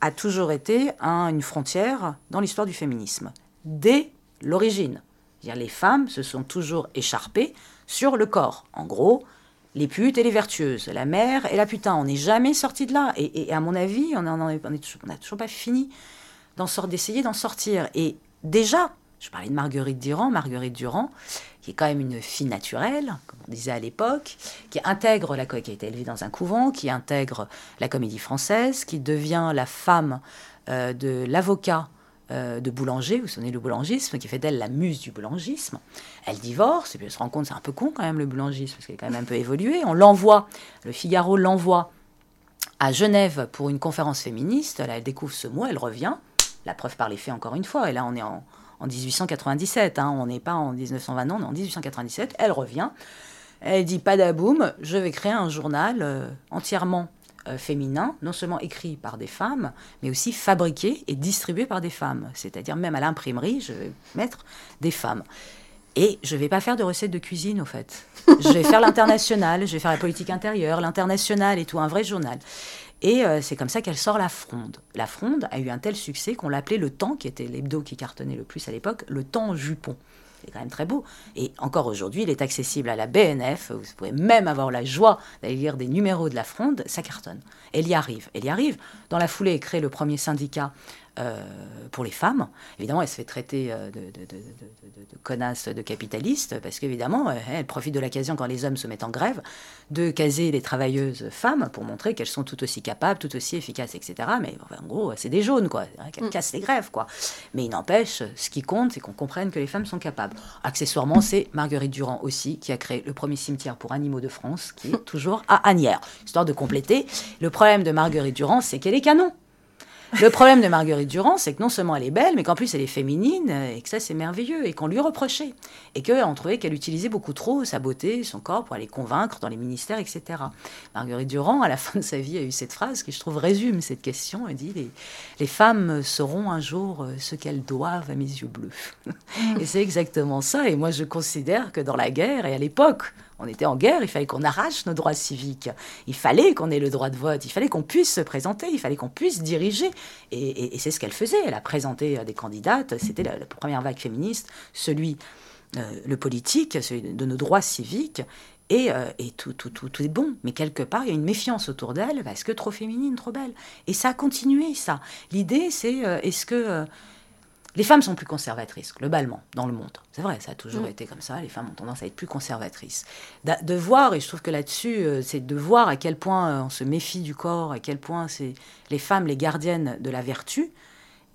a toujours été une frontière dans l'histoire du féminisme, dès l'origine. Les femmes se sont toujours écharpées sur le corps. En gros, les putes et les vertueuses, la mère et la putain. On n'est jamais sorti de là. Et, à mon avis, on n'a toujours, pas fini d'essayer d'en sortir. Et déjà, je parlais de Marguerite Durand. Marguerite Durand, qui est quand même une fille naturelle, comme on disait à l'époque, qui intègre la qui a été élevée dans un couvent, qui intègre la comédie française, qui devient la femme euh, de l'avocat euh, de Boulanger, vous vous souvenez le boulangisme, qui fait d'elle la muse du boulangisme. Elle divorce, et puis elle se rend compte, c'est un peu con quand même le boulangisme, parce qu'elle est quand même un peu évolué. On l'envoie, le Figaro l'envoie à Genève pour une conférence féministe. Là, elle découvre ce mot, elle revient. La preuve par les faits, encore une fois. Et là, on est en, en 1897. Hein. on n'est pas en 1920, on est en 1897. Elle revient. Elle dit pas d'aboum, je vais créer un journal euh, entièrement euh, féminin, non seulement écrit par des femmes, mais aussi fabriqué et distribué par des femmes. C'est-à-dire même à l'imprimerie, je vais mettre des femmes. Et je vais pas faire de recettes de cuisine, au fait. Je vais faire l'international, je vais faire la politique intérieure, l'international et tout, un vrai journal. Et euh, c'est comme ça qu'elle sort La Fronde. La Fronde a eu un tel succès qu'on l'appelait Le Temps, qui était l'hebdo qui cartonnait le plus à l'époque, Le Temps jupon. C'est quand même très beau. Et encore aujourd'hui, il est accessible à la BNF. Vous pouvez même avoir la joie d'aller lire des numéros de La Fronde. Ça cartonne. Elle y arrive. Elle y arrive. Dans la foulée, elle crée le premier syndicat euh, pour les femmes. Évidemment, elle se fait traiter euh, de, de, de, de connasse, de capitaliste, parce qu'évidemment, euh, elle profite de l'occasion quand les hommes se mettent en grève de caser les travailleuses femmes pour montrer qu'elles sont tout aussi capables, tout aussi efficaces, etc. Mais en gros, c'est des jaunes, quoi. Qu'elles mm. cassent les grèves, quoi. Mais il n'empêche, ce qui compte, c'est qu'on comprenne que les femmes sont capables. Accessoirement, c'est Marguerite Durand aussi qui a créé le premier cimetière pour animaux de France, qui est toujours à Agnières. Histoire de compléter. Le problème de Marguerite Durand, c'est qu'elle est canon. Le problème de Marguerite Durand, c'est que non seulement elle est belle, mais qu'en plus elle est féminine, et que ça c'est merveilleux, et qu'on lui reprochait. Et qu'on trouvait qu'elle utilisait beaucoup trop sa beauté, son corps pour aller convaincre dans les ministères, etc. Marguerite Durand, à la fin de sa vie, a eu cette phrase qui, je trouve, résume cette question. Elle dit Les, les femmes sauront un jour euh, ce qu'elles doivent à mes yeux bleus. et c'est exactement ça. Et moi, je considère que dans la guerre, et à l'époque, on était en guerre, il fallait qu'on arrache nos droits civiques, il fallait qu'on ait le droit de vote, il fallait qu'on puisse se présenter, il fallait qu'on puisse diriger. Et, c'est ce qu'elle faisait. Elle a présenté euh, des candidates, c'était la, première vague féministe, celui, euh, le politique, celui de nos droits civiques. Et, euh, et tout, tout, tout, tout, est bon. Mais quelque part, il y a une méfiance autour d'elle parce que trop féminine, trop belle. Et ça a continué, ça. L'idée, c'est est-ce que les femmes sont plus conservatrices, globalement, dans le monde. C'est vrai, ça a toujours mm. été comme ça. Les femmes ont tendance à être plus conservatrices. De, voir, et je trouve que là-dessus, euh, c'est de voir à quel point euh, on se méfie du corps, à quel point c'est les femmes les gardiennes de la vertu,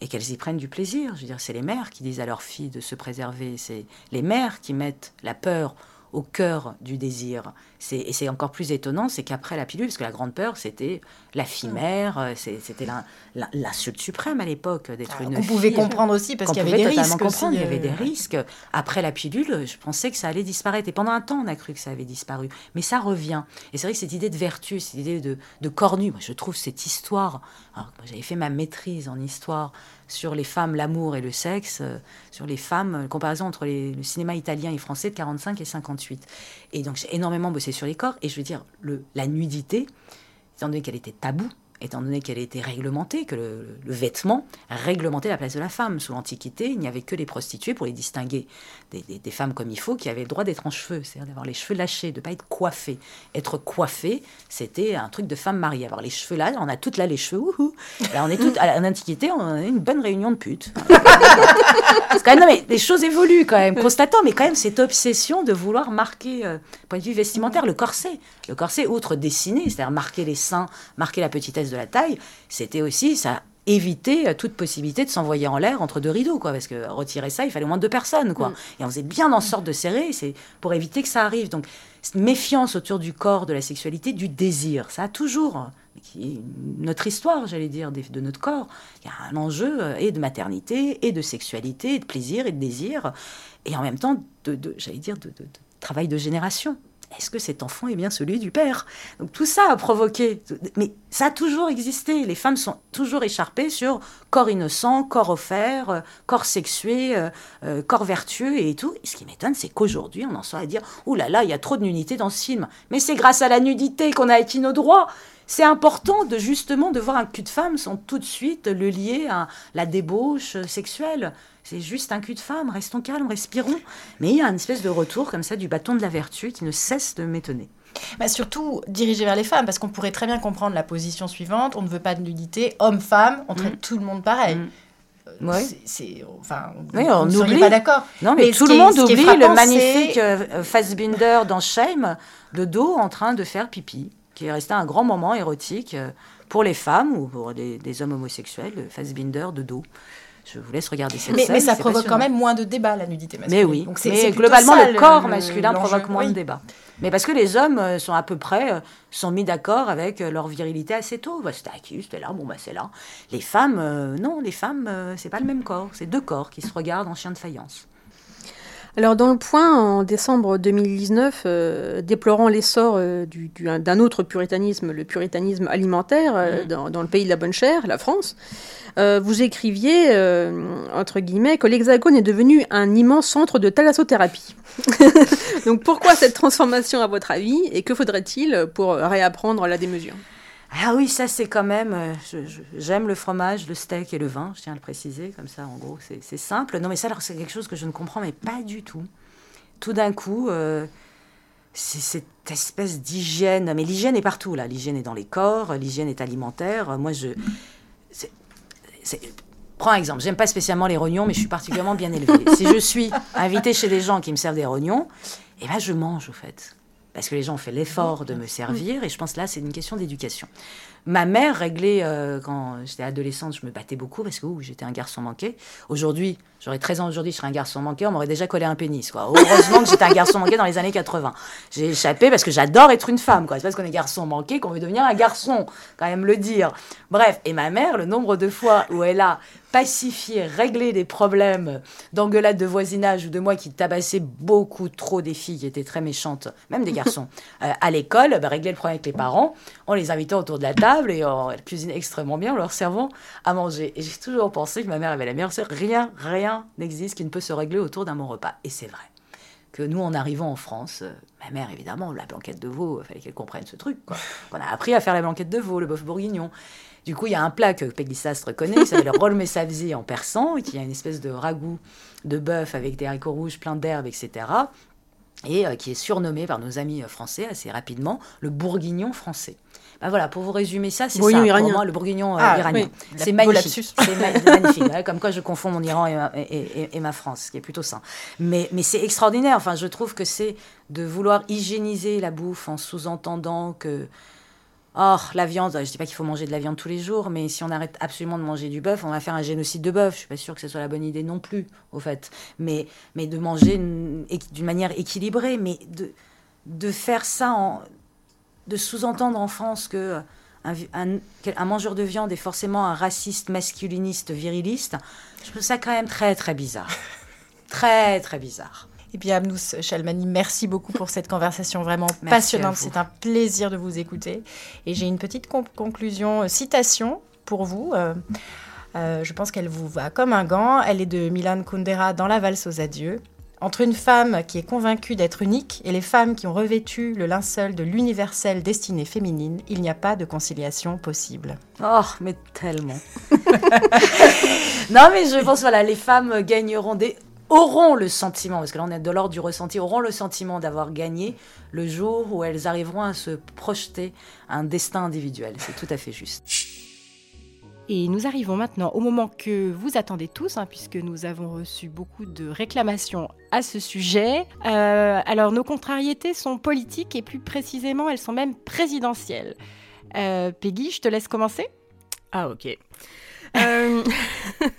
et qu'elles y prennent du plaisir. Je veux dire, c'est les mères qui disent à leurs filles de se préserver. C'est les mères qui mettent la peur au cœur du désir. Et c'est encore plus étonnant, c'est qu'après la pilule, parce que la grande peur, c'était la fille-mère, euh, c'était l'insulte suprême à l'époque d'être une Vous pouvez comprendre aussi, parce qu'il y avait des risques. Comprendre, il y avait des euh, risques. Après la pilule, je pensais que ça allait disparaître. Et pendant un temps, on a cru que ça avait disparu. Mais ça revient. Et c'est vrai que cette idée de vertu, cette idée de, de cornu, moi, je trouve cette histoire... J'avais fait ma maîtrise en histoire sur les femmes, l'amour et le sexe, euh, sur les femmes, euh, comparaison entre le cinéma italien et français de 45 et 58. Et donc j'ai énormément bossé sur les corps, et je veux dire, le, la nudité, étant donné qu'elle était taboue, étant donné qu'elle était réglementée, que le, vêtement réglementait la place de la femme. Sous l'Antiquité, il n'y avait que les prostituées pour les distinguer des, femmes comme il faut, qui avaient le droit d'être en cheveux, c'est-à-dire d'avoir les cheveux lâchés, de ne pas être coiffées. Être coiffée, c'était un truc de femme mariée. Avoir les cheveux là, on a toutes là les cheveux, Là, on est toutes, à l'Antiquité, on a une bonne réunion de putes. quand non, mais les choses évoluent quand même, constatant, mais quand même cette obsession de vouloir marquer, euh, point de vue vestimentaire, le corset. Le corset, outre dessiner, c'est-à-dire marquer les seins, marquer la petitesse de la taille, c'était aussi ça éviter toute possibilité de s'envoyer en l'air entre deux rideaux, quoi, parce que retirer ça, il fallait au moins deux personnes, quoi. Mm. Et on faisait bien en sorte de serrer, c'est pour éviter que ça arrive. Donc, méfiance autour du corps, de la sexualité, du désir, ça a toujours, notre histoire, j'allais dire, de notre corps, il y a un enjeu euh, et de maternité, et de sexualité, et de plaisir, et de désir, et en même temps, de, j'allais dire, de travail de génération est-ce que cet enfant est bien celui du père? Donc tout ça a provoqué, mais ça a toujours existé. Les femmes sont toujours écharpées sur corps innocent, corps offert, euh, corps sexué, euh, euh, corps vertueux et tout. ce qui m'étonne, c'est qu'aujourd'hui, on en soit à dire, ouh là là, il y a trop de nudité dans ce film. Mais c'est grâce à la nudité qu'on a acquis nos droits. C'est important de justement de voir un cul de femme sans tout de suite le lier à la débauche sexuelle c'est juste un cul de femme, restons calmes, respirons. Mais il y a une espèce de retour comme ça du bâton de la vertu qui ne cesse de m'étonner. Bah surtout dirigé vers les femmes, parce qu'on pourrait très bien comprendre la position suivante, on ne veut pas de nudité, homme-femme, on traite mm. tout le monde pareil. Mm. Euh, c'est, enfin, oui, on n'oublie pas d'accord. Non, mais, tout le monde oublie le magnifique euh, Fassbinder dans Shame de dos en train de faire pipi, qui est resté un grand moment érotique euh, pour les femmes ou pour des, des hommes homosexuels, Fassbinder de dos. Je vous laisse regarder cette mais, scène. Mais ça provoque quand même moins de débats, la nudité masculine. Mais oui, Donc mais globalement, le, corps masculin provoque moins de débats. Mais parce que les hommes euh, sont à peu près euh, sont mis d'accord avec euh, leur virilité assez tôt. Bah, c'était acquis, c'était là, bon bah c'est là. Les femmes, non, les femmes, c'est pas le même corps. C'est deux corps qui se regardent en chien de faïence. Alors dans le point, en décembre 2019, déplorant l'essor d'un autre puritanisme, le puritanisme alimentaire, mmh. dans, dans, le pays de la bonne chair, la France, euh, vous écriviez, euh, entre guillemets, que l'Hexagone est devenu un immense centre de thalassothérapie. Donc pourquoi cette transformation à votre avis et que faudrait-il pour réapprendre la démesure? Ah oui, ça c'est quand même. Euh, j'aime le fromage, le steak et le vin, je tiens à le préciser, comme ça en gros c'est simple. Non mais ça alors c'est quelque chose que je ne comprends mais pas du tout. Tout d'un coup, c'est cette espèce d'hygiène. Mais l'hygiène est partout là. L'hygiène est dans les corps, l'hygiène est alimentaire. Moi je Prends un exemple, j'aime pas spécialement les rognons, mais je suis particulièrement bien élevée. si je suis invitée chez des gens qui me servent des rognons, eh ben je mange au fait. Parce que les gens ont fait l'effort de me servir, et je pense là, c'est une question d'éducation. Ma mère réglait, euh, quand j'étais adolescente, je me battais beaucoup parce que j'étais un garçon manqué. Aujourd'hui, j'aurais 13 ans aujourd'hui, je serais un garçon manqué, on m'aurait déjà collé un pénis. Quoi. Heureusement que j'étais un garçon manqué dans les années 80. J'ai échappé parce que j'adore être une femme. C'est parce qu'on est garçon manqué qu'on veut devenir un garçon, quand même le dire. Bref, et ma mère, le nombre de fois où elle a pacifié, réglé des problèmes d'engueulade de voisinage ou de moi qui tabassais beaucoup trop des filles qui étaient très méchantes, même des garçons, euh, à l'école, bah, régler le problème avec les parents, on les invitait autour de la table et elle cuisine extrêmement bien en leur servant à manger. Et j'ai toujours pensé que ma mère avait la meilleure sœur. Rien, rien n'existe qui ne peut se régler autour d'un bon repas. Et c'est vrai que nous, en arrivant en France, euh, ma mère, évidemment, la blanquette de veau, il fallait qu'elle comprenne ce truc. Quoi. On a appris à faire la blanquette de veau, le bœuf bourguignon. Du coup, il y a un plat que Peggy Sastre connaît, qui s'appelle le rol mesavzi en persan, qui a une espèce de ragoût de bœuf avec des haricots rouges, plein d'herbes, etc. Et euh, qui est surnommé par nos amis euh, français assez rapidement le bourguignon français. Bah voilà, pour vous résumer ça, c'est ça iranien. pour moi, le bourguignon euh, ah, iranien. C'est magnifique. C'est magnifique. comme quoi je confonds mon Iran et ma, France, ce qui est plutôt sain. Mais, mais c'est extraordinaire. Enfin, je trouve que c'est de vouloir hygiéniser la bouffe en sous-entendant que Oh, la viande, je ne dis pas qu'il faut manger de la viande tous les jours, mais si on arrête absolument de manger du bœuf, on va faire un génocide de bœuf. Je suis pas sûre que ce soit la bonne idée non plus, au fait. Mais, mais de manger d'une manière équilibrée, mais de, de faire ça en, de sous-entendre en France que un, mangeur de viande est forcément un raciste, masculiniste, viriliste, je trouve ça quand même très très bizarre. très très bizarre. Et puis Amnous Chalmani, merci beaucoup pour cette conversation vraiment passionnante. C'est un plaisir de vous écouter. Et j'ai une petite conclusion, euh, citation pour vous. Euh, euh, je pense qu'elle vous va comme un gant. Elle est de Milan Kundera dans La valse aux adieux. Entre une femme qui est convaincue d'être unique et les femmes qui ont revêtu le linceul de l'universelle destinée féminine, il n'y a pas de conciliation possible. Oh, mais tellement. non, mais je pense, voilà, les femmes gagneront des auront le sentiment, parce que là on est de l'ordre du ressenti, auront le sentiment d'avoir gagné le jour où elles arriveront à se projeter un destin individuel. C'est tout à fait juste. Et nous arrivons maintenant au moment que vous attendez tous, hein, puisque nous avons reçu beaucoup de réclamations à ce sujet. Euh, alors nos contrariétés sont politiques et plus précisément elles sont même présidentielles. Euh, Peggy, je te laisse commencer. Ah ok. Euh,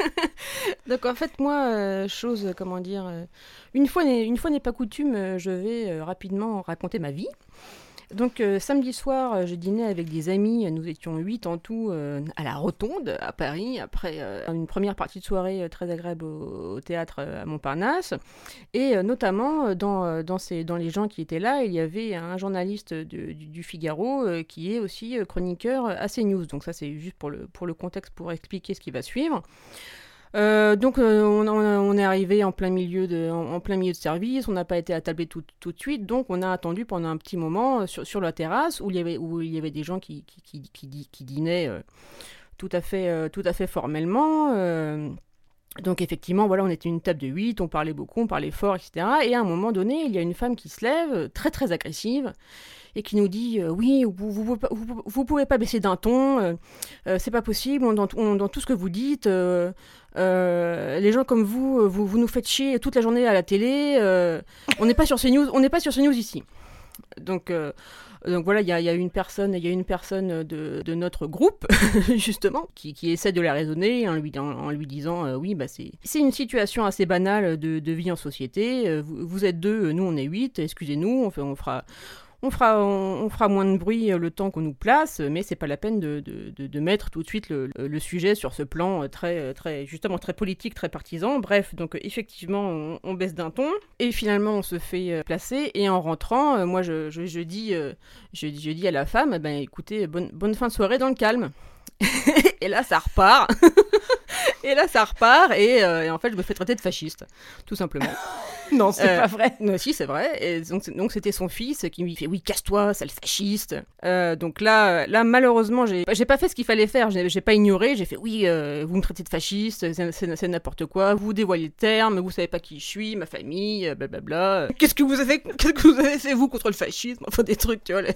donc en fait moi, chose comment dire, une fois une fois n'est pas coutume, je vais rapidement raconter ma vie. Donc euh, samedi soir, euh, je dînais avec des amis, nous étions huit en tout euh, à la Rotonde à Paris, après une première partie de soirée très agréable au, théâtre à Montparnasse. Et notamment dans, dans, les gens qui étaient là, il y avait un journaliste du, du, Figaro qui est aussi chroniqueur à CNews. Donc ça c'est juste pour le, pour le contexte, pour expliquer ce qui va suivre. Euh, donc euh, on, est arrivé en plein milieu de, en, plein milieu de service, on n'a pas été attablé tout, tout de suite, donc on a attendu pendant un petit moment euh, sur, sur la terrasse où il y avait, où il y avait des gens qui, qui, qui, qui dînaient tout, à fait, tout à fait formellement. donc effectivement, voilà, on était une table de 8, on parlait beaucoup, on parlait fort, etc. Et à un moment donné, il y a une femme qui se lève, très très agressive, et qui nous dit oui, vous vous, pouvez pas baisser d'un ton, c'est pas possible, dans, dans, tout ce que vous dites, euh, les gens comme vous, euh, vous, nous faites chier toute la journée à la télé. Euh, on n'est pas sur CNews, on n'est pas sur CNews ici. Donc, donc voilà, il y, a une personne, y a une personne de, de notre groupe justement qui, qui, essaie de la raisonner en lui, en, lui disant oui, bah c'est une situation assez banale de, de vie en société. Vous, vous, êtes deux, nous on est huit. Excusez-nous, on, on fera on fera, moins de bruit euh, le temps qu'on nous place, mais c'est pas la peine de, mettre tout de suite le, sujet sur ce plan euh, très, euh, très, justement très politique, très partisan. Bref, donc effectivement, on, baisse d'un ton et finalement on se fait placer. Et en rentrant, moi je, dis, je, dis à la femme, ben écoutez, bonne, bonne fin de soirée dans le calme. et là, ça repart. et là, ça repart. Et, et, en fait, je me fais traiter de fasciste, tout simplement. non, c'est euh, pas vrai. Non, si, c'est vrai. Et donc, c'était son fils qui lui fait Oui, casse-toi, sale fasciste. Euh, donc là, là malheureusement, j'ai pas fait ce qu'il fallait faire. J'ai pas ignoré. J'ai fait Oui, euh, vous me traitez de fasciste, c'est n'importe quoi. Vous dévoilez le terme, vous savez pas qui je suis, ma famille, blablabla. Qu'est-ce que vous avez, qu'est-ce que vous avez fait, vous, contre le fascisme? Enfin, des trucs, tu vois.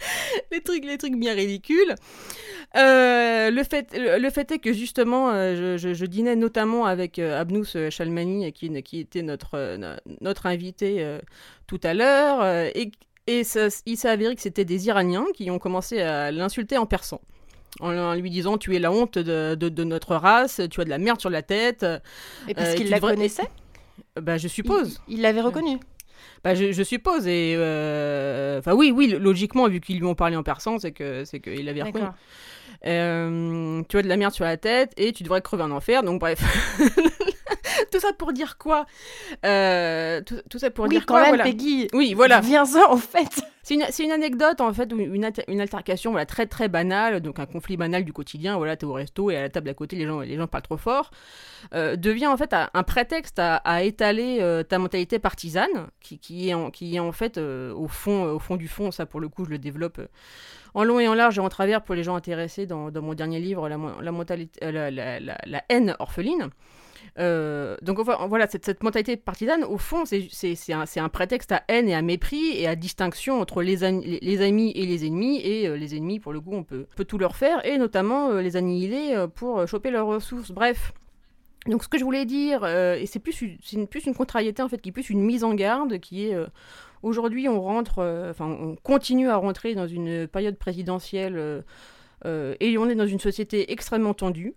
les trucs, les trucs bien ridicules. Euh, le, fait, le, fait est que justement, euh, je, dînais notamment avec euh, Abnous Chalmani, qui, qui était notre, notre invité tout à l'heure, et, et il s'est avéré que c'était des Iraniens qui ont commencé à l'insulter en persan. En, lui disant tu es la honte de, de, notre race, tu as de la merde sur la tête. Et parce qu'il la connaissait? Bah je suppose. Il l'avait reconnue bah, je, suppose. Et enfin, oui, oui, logiquement, vu qu'ils lui ont parlé en persan, c'est que c'est qu'il avait reconnu. Euh, tu as de la merde sur la tête et tu devrais crever en enfer. Donc bref. tout ça pour dire quoi euh, tout, ça pour dire quand quoi même, voilà. Peggy. Oui, voilà. Viens-en en fait. C'est une, une, anecdote en fait, une, une altercation voilà, très très banale, donc un conflit banal du quotidien. Voilà, t'es au resto et à la table à côté, les gens les gens parlent trop fort. Euh, devient en fait un prétexte à, étaler ta mentalité partisane, qui, qui, est en, qui est en fait au fond au fond du fond. Ça pour le coup, je le développe en long et en large et en travers pour les gens intéressés dans, mon dernier livre, La, euh, la, haine orpheline. Euh, donc voilà, cette, mentalité partisane, au fond, c'est un, prétexte à haine et à mépris et à distinction entre les, amis et les ennemis. Et euh, les ennemis, pour le coup, on peut, tout leur faire, et notamment les annihiler pour choper leurs ressources. Bref. Donc ce que je voulais dire, et c'est plus, une, contrariété en fait, qui est plus une mise en garde, qui est Aujourd'hui, on rentre, euh, enfin, on continue à rentrer dans une période présidentielle euh, euh, et on est dans une société extrêmement tendue.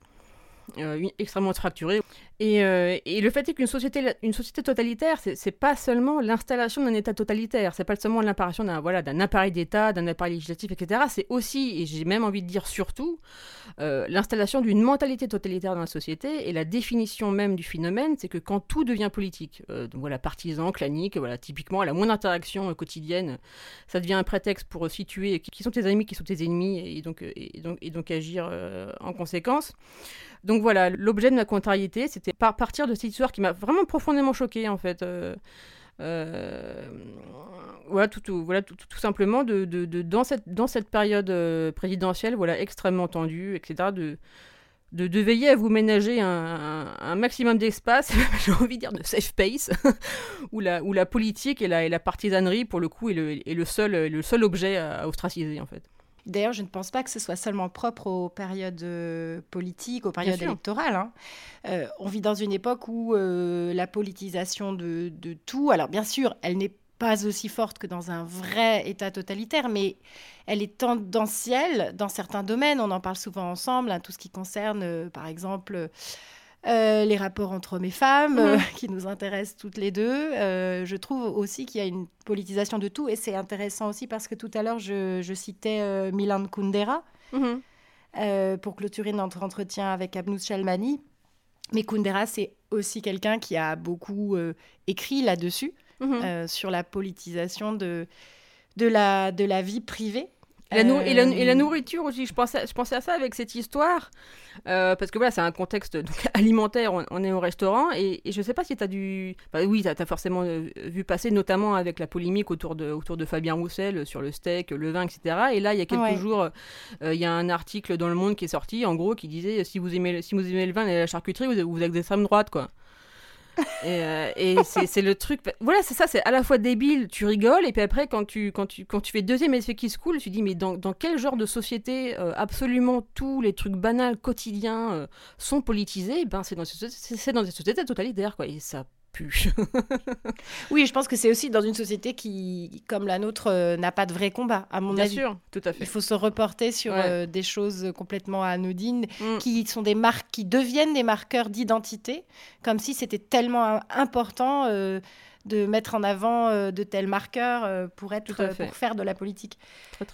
extrêmement fracturée. Euh, et, le fait est qu'une société, une société totalitaire, c'est pas seulement l'installation d'un État totalitaire, c'est pas seulement l'apparition d'un voilà, appareil d'État, d'un appareil législatif, etc. C'est aussi, et j'ai même envie de dire surtout, euh, l'installation d'une mentalité totalitaire dans la société et la définition même du phénomène, c'est que quand tout devient politique, euh, voilà, partisan, clanique, voilà, typiquement à la moindre interaction quotidienne, ça devient un prétexte pour situer qui sont tes amis, qui sont tes ennemis, et donc, et donc, et donc agir en conséquence. Donc voilà, l'objet de ma contrariété, c'était par partir de cette histoire qui m'a vraiment profondément choquée en fait. Euh, euh, voilà, tout, voilà tout, simplement de, de, dans, cette, dans cette période euh, présidentielle, voilà, extrêmement tendue, etc., de, de, veiller à vous ménager un, un, maximum d'espace, j'ai envie de dire de safe space, où, la, où la politique et la, et partisanerie, pour le coup, est le, est le, seul, le seul objet à ostraciser, en fait. D'ailleurs, je ne pense pas que ce soit seulement propre aux périodes euh, politiques, aux périodes électorales. Hein. Euh, on vit dans une époque où euh, la politisation de, tout, alors bien sûr, elle n'est pas aussi forte que dans un vrai État totalitaire, mais elle est tendancielle dans certains domaines. On en parle souvent ensemble, hein, tout ce qui concerne, par exemple, euh, les rapports entre hommes et femmes, euh, mhm. qui nous intéressent toutes les deux. Euh, je trouve aussi qu'il y a une politisation de tout, et c'est intéressant aussi parce que tout à l'heure, je, citais Milan Kundera mhm. pour clôturer notre entretien avec Abnous Chalmani. Mais Kundera, c'est aussi quelqu'un qui a beaucoup écrit là-dessus, mhm. sur la politisation de, de, la, de la vie privée et, la, nourriture aussi, je pensais, je pensais à ça avec cette histoire, euh, parce que voilà, c'est un contexte alimentaire, on, est au restaurant, et, je ne sais pas si tu as dû... oui, tu as, forcément euh, vu passer, notamment avec la polémique autour de, autour de Fabien Roussel sur le steak, le vin, etc. Et là, il y a quelques jours, euh, il y a un article dans Le Monde qui est sorti, en gros, qui disait, si vous aimez, si vous aimez le vin et la charcuterie, vous, vous êtes d'extrême droite, quoi et, euh, c'est le truc. Voilà, c'est ça, c'est à la fois débile, tu rigoles, et puis après, quand tu, quand tu, quand tu fais deuxième effet qui se coule, tu dis, mais dans, dans quel genre de société euh, absolument tous les trucs banals, quotidiens euh, sont politisés? Ben, c'est dans, dans des sociétés totalitaires, quoi. Et ça oui, je pense que c'est aussi dans une société qui, comme la nôtre, euh, n'a pas de vrai combat, à mon avis. Bien sûr, tout à fait. Il faut se reporter sur euh, des choses complètement anodines, mm. qui sont des marques, qui deviennent des marqueurs d'identité, comme si c'était tellement important. Euh, de mettre en avant euh, de tels marqueurs euh, pour, être, pour faire de la politique.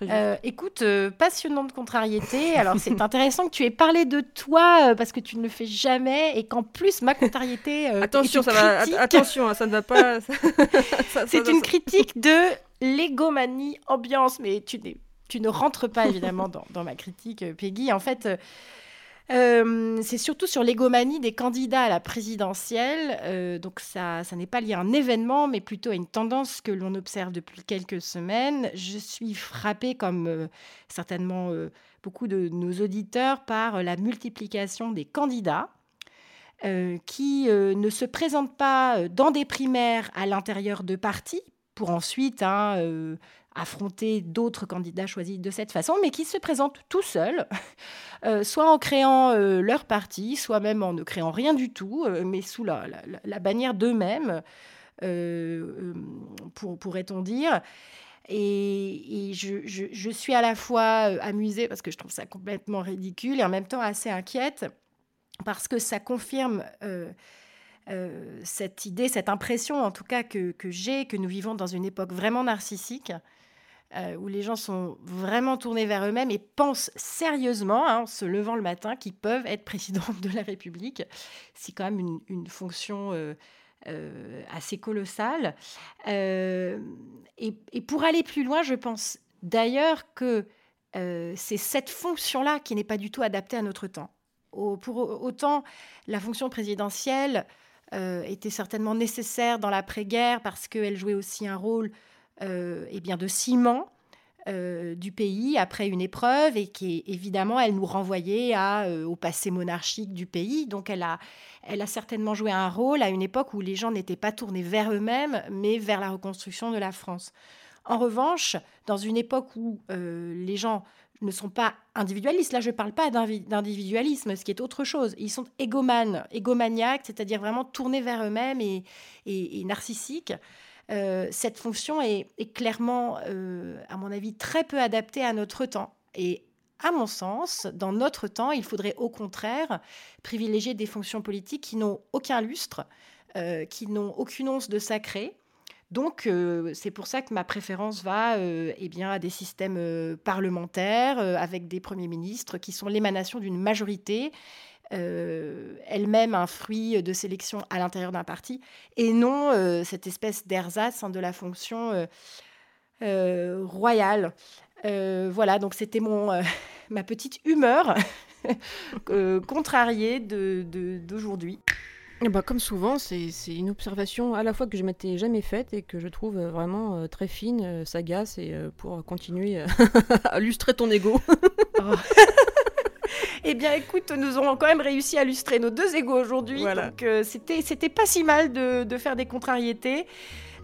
Euh, écoute, passionnante contrariété. Alors, c'est intéressant que tu aies parlé de toi parce que tu ne le fais jamais et qu'en plus, ma contrariété. attention, ça va, attention, hein, ça ne va pas. c'est une critique de l'égomanie ambiance, mais tu, tu ne rentres pas évidemment dans, dans ma critique, Peggy. En fait. Euh, c'est surtout sur l'égomanie des candidats à la présidentielle. Euh, donc ça, ça n'est pas lié à un événement, mais plutôt à une tendance que l'on observe depuis quelques semaines. Je suis frappée, comme euh, certainement beaucoup de nos auditeurs, par la multiplication des candidats. qui ne se présentent pas dans des primaires à l'intérieur de partis, pour ensuite hein, affronter d'autres candidats choisis de cette façon, mais qui se présentent tout seuls, soit en créant leur parti, soit même en ne créant rien du tout, mais sous la, bannière d'eux-mêmes, pour, pourrait-on dire. Et, je, suis à la fois euh, amusée parce que je trouve ça complètement ridicule et en même temps assez inquiète parce que ça confirme euh, euh, cette idée, cette impression en tout cas que, j'ai, que nous vivons dans une époque vraiment narcissique. Où les gens sont vraiment tournés vers eux-mêmes et pensent sérieusement, hein, en se levant le matin, qu'ils peuvent être président de la République. C'est quand même une, fonction euh, assez colossal euh, et, pour aller plus loin, je pense d'ailleurs que euh, c'est cette fonction-là qui n'est pas du tout adaptée à notre temps. pour autant, la fonction présidentielle était certainement nécessaire dans l'après-guerre parce qu'elle jouait aussi un rôle eh bien, de ciment euh, du pays après une épreuve et qui, évidemment, elle nous renvoyait euh, au passé monarchique du pays. Donc, elle a, elle a certainement joué un rôle à une époque où les gens n'étaient pas tournés vers eux-mêmes, mais vers la reconstruction de la France. En revanche, dans une époque où euh, les gens ne sont pas individualistes, là je ne parle pas d'individualisme, ce qui est autre chose, ils sont égomanes, égomaniaques, c'est-à-dire vraiment tournés vers eux-mêmes et narcissiques. Euh, cette fonction est, clairement, euh, à mon avis, très peu adaptée à notre temps. Et à mon sens, dans notre temps, il faudrait au contraire privilégier des fonctions politiques qui n'ont aucun lustre, euh, qui n'ont aucune once de sacré. Donc, c'est pour ça que ma préférence va eh bien, à des systèmes parlementaires avec des premiers ministres qui sont l'émanation d'une majorité euh, elle-même un fruit de sélection à l'intérieur d'un parti, et non euh, cette espèce d'ersatz hein, de la fonction euh, royale. voilà, donc c'était mon ma petite humeur contrariée d'aujourd'hui. De, eh ben, comme souvent, c'est une observation à la fois que je m'étais jamais faite et que je trouve vraiment très fine, sagace, et pour continuer à illustrer ton ego. Oh. Eh bien, écoute, nous aurons quand même réussi à illustrer nos deux égaux aujourd'hui. Donc, euh, c'était, c'était pas si mal de, faire des contrariétés.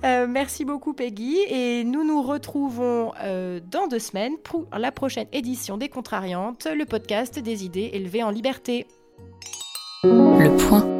Euh, merci beaucoup, Peggy. Et nous nous retrouvons euh, dans deux semaines pour la prochaine édition des Contrariantes, le podcast des idées élevées en liberté. Le point.